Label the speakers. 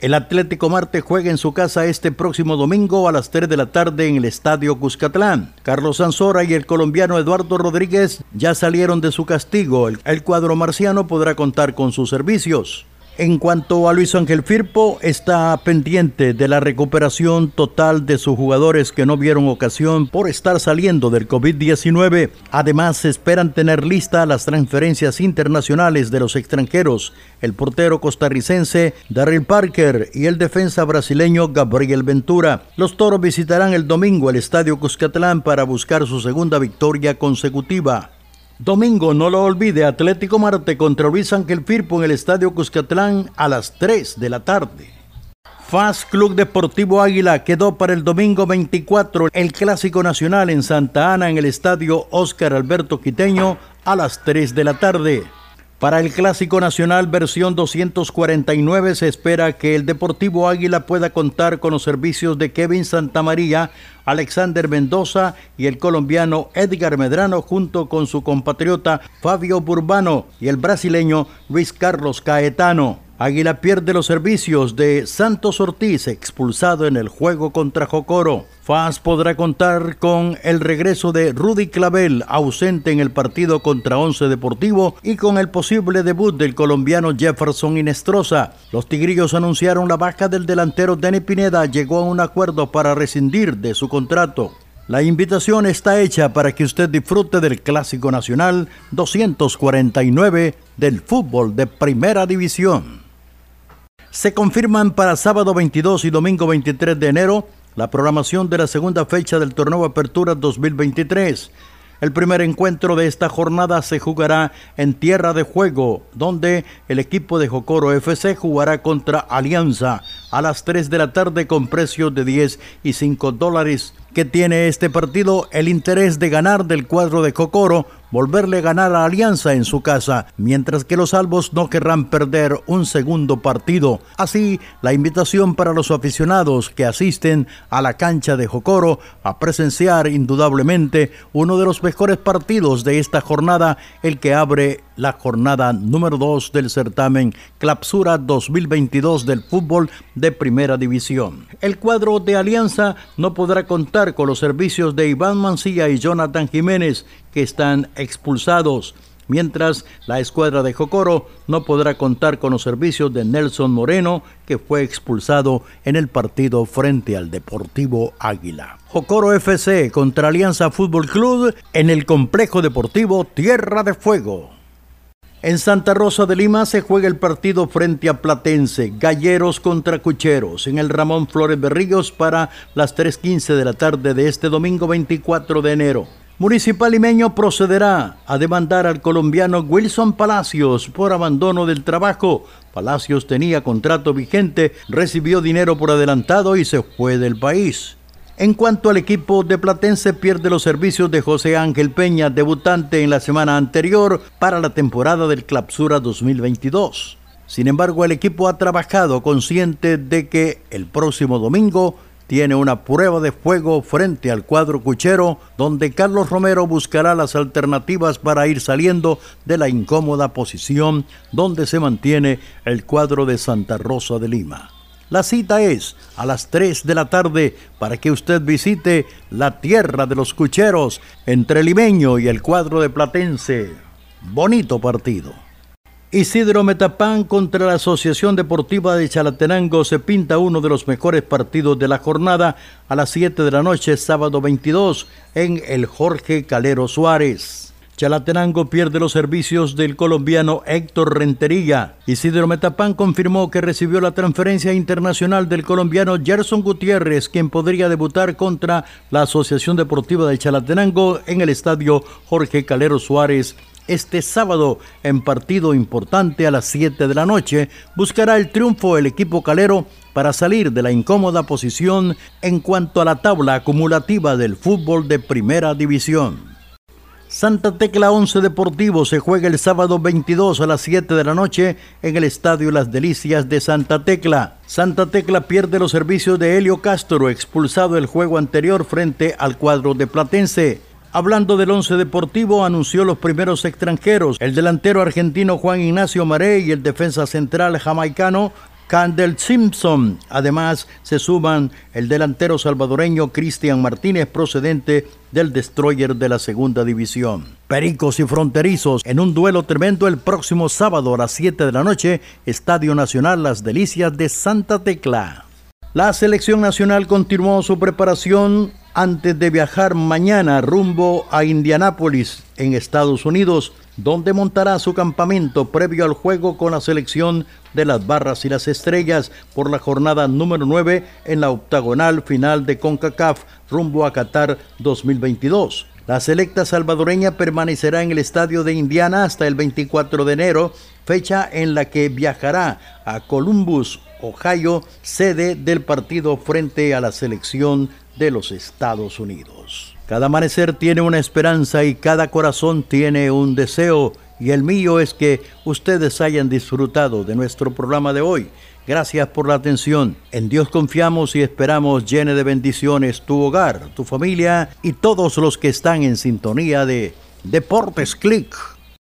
Speaker 1: El Atlético Marte juega en su casa este próximo domingo a las 3 de la tarde en el Estadio Cuscatlán. Carlos Sanzora y el colombiano Eduardo Rodríguez ya salieron de su castigo. El, cuadro marciano podrá contar con sus servicios. En cuanto a Luis Ángel Firpo, está pendiente de la recuperación total de sus jugadores que no vieron ocasión por estar saliendo del COVID-19. Además, esperan tener listas las transferencias internacionales de los extranjeros, el portero costarricense Darryl Parker y el defensa brasileño Gabriel Ventura. Los toros visitarán el domingo el Estadio Cuscatlán para buscar su segunda victoria consecutiva. Domingo, no lo olvide, Atlético Marte contra Luis Ángel Firpo en el Estadio Cuscatlán a las 3 de la tarde. FAS Club Deportivo Águila quedó para el domingo 24 el Clásico Nacional en Santa Ana en el Estadio Óscar Alberto Quiteño a las 3 de la tarde. Para el Clásico Nacional versión 249 se espera que el Deportivo Águila pueda contar con los servicios de Kevin Santamaría, Alexander Mendoza y el colombiano Edgar Medrano junto con su compatriota Fabio Burbano y el brasileño Luis Carlos Caetano. Águila pierde los servicios de Santos Ortiz, expulsado en el juego contra Jocoro. FAS podrá contar con el regreso de Rudy Clavel, ausente en el partido contra Once Deportivo, y con el posible debut del colombiano Jefferson Inestrosa. Los tigrillos anunciaron la baja del delantero Denny Pineda, llegó a un acuerdo para rescindir de su contrato. La invitación está hecha para que usted disfrute del Clásico Nacional 249 del fútbol de Primera División. Se confirman para sábado 22 y domingo 23 de enero la programación de la segunda fecha del torneo Apertura 2023. El primer encuentro de esta jornada se jugará en Tierra de Juego, donde el equipo de Jocoro FC jugará contra Alianza a las 3 de la tarde con precios de 10 y 5 dólares. Que tiene este partido? El interés de ganar del cuadro de Jocoro volverle a ganar a Alianza en su casa, mientras que los albos no querrán perder un segundo partido. Así, la invitación para los aficionados que asisten a la cancha de Jocoro a presenciar indudablemente uno de los mejores partidos de esta jornada, el que abre la jornada número 2 del certamen Clapsura 2022 del fútbol de Primera División. El cuadro de Alianza no podrá contar con los servicios de Iván Mancilla y Jonathan Jiménez, que están expulsados, mientras la escuadra de Jocoro no podrá contar con los servicios de Nelson Moreno, que fue expulsado en el partido frente al Deportivo Águila. Jocoro FC contra Alianza Fútbol Club en el complejo deportivo Tierra de Fuego. En Santa Rosa de Lima se juega el partido frente a Platense, Galleros contra Cucheros, en el Ramón Flores Berríos para las 3.15 de la tarde de este domingo 24 de enero. Municipal Limeño procederá a demandar al colombiano Wilson Palacios por abandono del trabajo. Palacios tenía contrato vigente, recibió dinero por adelantado y se fue del país. En cuanto al equipo de Platense, pierde los servicios de José Ángel Peña, debutante en la semana anterior para la temporada del Clapsura 2022. Sin embargo, el equipo ha trabajado consciente de que el próximo domingo tiene una prueba de fuego frente al cuadro cuchero, donde Carlos Romero buscará las alternativas para ir saliendo de la incómoda posición donde se mantiene el cuadro de Santa Rosa de Lima. La cita es a las 3 de la tarde para que usted visite la tierra de los cucheros entre Limeño y el cuadro de Platense. Bonito partido. Isidro Metapán contra la Asociación Deportiva de Chalatenango se pinta uno de los mejores partidos de la jornada a las 7 de la noche, sábado 22, en el Jorge Calero Suárez. Chalatenango pierde los servicios del colombiano Héctor Rentería. Isidro Metapán confirmó que recibió la transferencia internacional del colombiano Gerson Gutiérrez, quien podría debutar contra la Asociación Deportiva de Chalatenango en el estadio Jorge Calero Suárez este sábado en partido importante a las 7 de la noche buscará el triunfo el equipo calero para salir de la incómoda posición en cuanto a la tabla acumulativa del fútbol de primera división. Santa Tecla 11 Deportivo se juega el sábado 22 a las 7 de la noche en el Estadio Las Delicias de Santa Tecla. Santa Tecla pierde los servicios de Helio Castro, expulsado el juego anterior frente al cuadro de Platense. Hablando del once deportivo, anunció los primeros extranjeros, el delantero argentino Juan Ignacio Maré y el defensa central jamaicano Candel Simpson. Además, se suman el delantero salvadoreño Cristian Martínez, procedente del destroyer de la segunda división. Pericos y fronterizos en un duelo tremendo el próximo sábado a las 7 de la noche, Estadio Nacional Las Delicias de Santa Tecla. La selección nacional continuó su preparación antes de viajar mañana rumbo a Indianápolis, en Estados Unidos, donde montará su campamento previo al juego con la selección de las Barras y las Estrellas por la jornada número 9 en la octagonal final de CONCACAF rumbo a Qatar 2022. La selecta salvadoreña permanecerá en el estadio de Indiana hasta el 24 de enero, fecha en la que viajará a Columbus, Ohio, sede del partido frente a la selección de los Estados Unidos. Cada amanecer tiene una esperanza y cada corazón tiene un deseo y el mío es que ustedes hayan disfrutado de nuestro programa de hoy. Gracias por la atención. En Dios confiamos y esperamos llene de bendiciones tu hogar, tu familia y todos los que están en sintonía de Deportes Click.